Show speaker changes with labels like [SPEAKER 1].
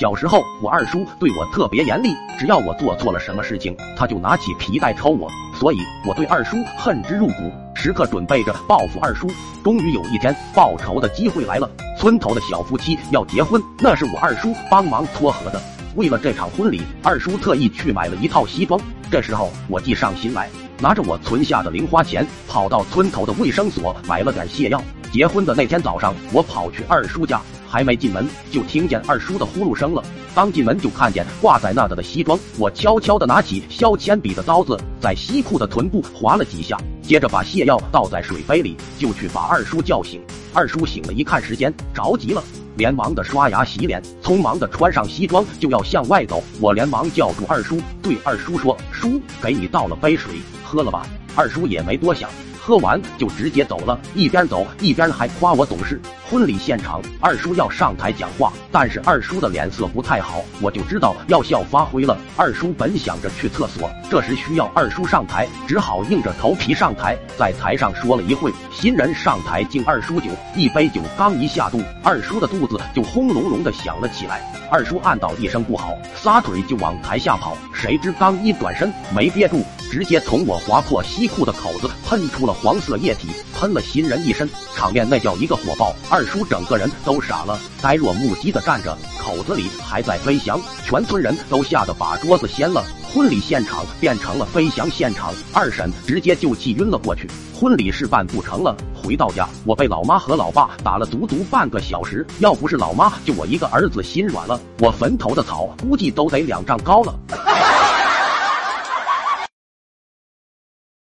[SPEAKER 1] 小时候，我二叔对我特别严厉，只要我做错了什么事情，他就拿起皮带抽我，所以我对二叔恨之入骨，时刻准备着报复二叔。终于有一天，报仇的机会来了，村头的小夫妻要结婚，那是我二叔帮忙撮合的。为了这场婚礼，二叔特意去买了一套西装。这时候我计上心来，拿着我存下的零花钱，跑到村头的卫生所买了点泻药。结婚的那天早上，我跑去二叔家，还没进门就听见二叔的呼噜声了。刚进门就看见挂在那的的西装，我悄悄地拿起削铅笔的刀子，在西裤的臀部划了几下，接着把泻药倒在水杯里，就去把二叔叫醒。二叔醒了，一看时间，着急了。连忙的刷牙洗脸，匆忙的穿上西装就要向外走。我连忙叫住二叔，对二叔说：“叔，给你倒了杯水，喝了吧。”二叔也没多想。喝完就直接走了，一边走一边还夸我懂事。婚礼现场，二叔要上台讲话，但是二叔的脸色不太好，我就知道要笑发挥了。二叔本想着去厕所，这时需要二叔上台，只好硬着头皮上台，在台上说了一会。新人上台敬二叔酒，一杯酒刚一下肚，二叔的肚子就轰隆隆的响了起来。二叔暗道一声不好，撒腿就往台下跑，谁知刚一转身没憋住。直接从我划破西裤的口子喷出了黄色液体，喷了新人一身，场面那叫一个火爆。二叔整个人都傻了，呆若木鸡的站着，口子里还在飞翔，全村人都吓得把桌子掀了。婚礼现场变成了飞翔现场，二婶直接就气晕了过去。婚礼是办不成了，回到家我被老妈和老爸打了足足半个小时，要不是老妈，就我一个儿子心软了，我坟头的草估计都得两丈高了。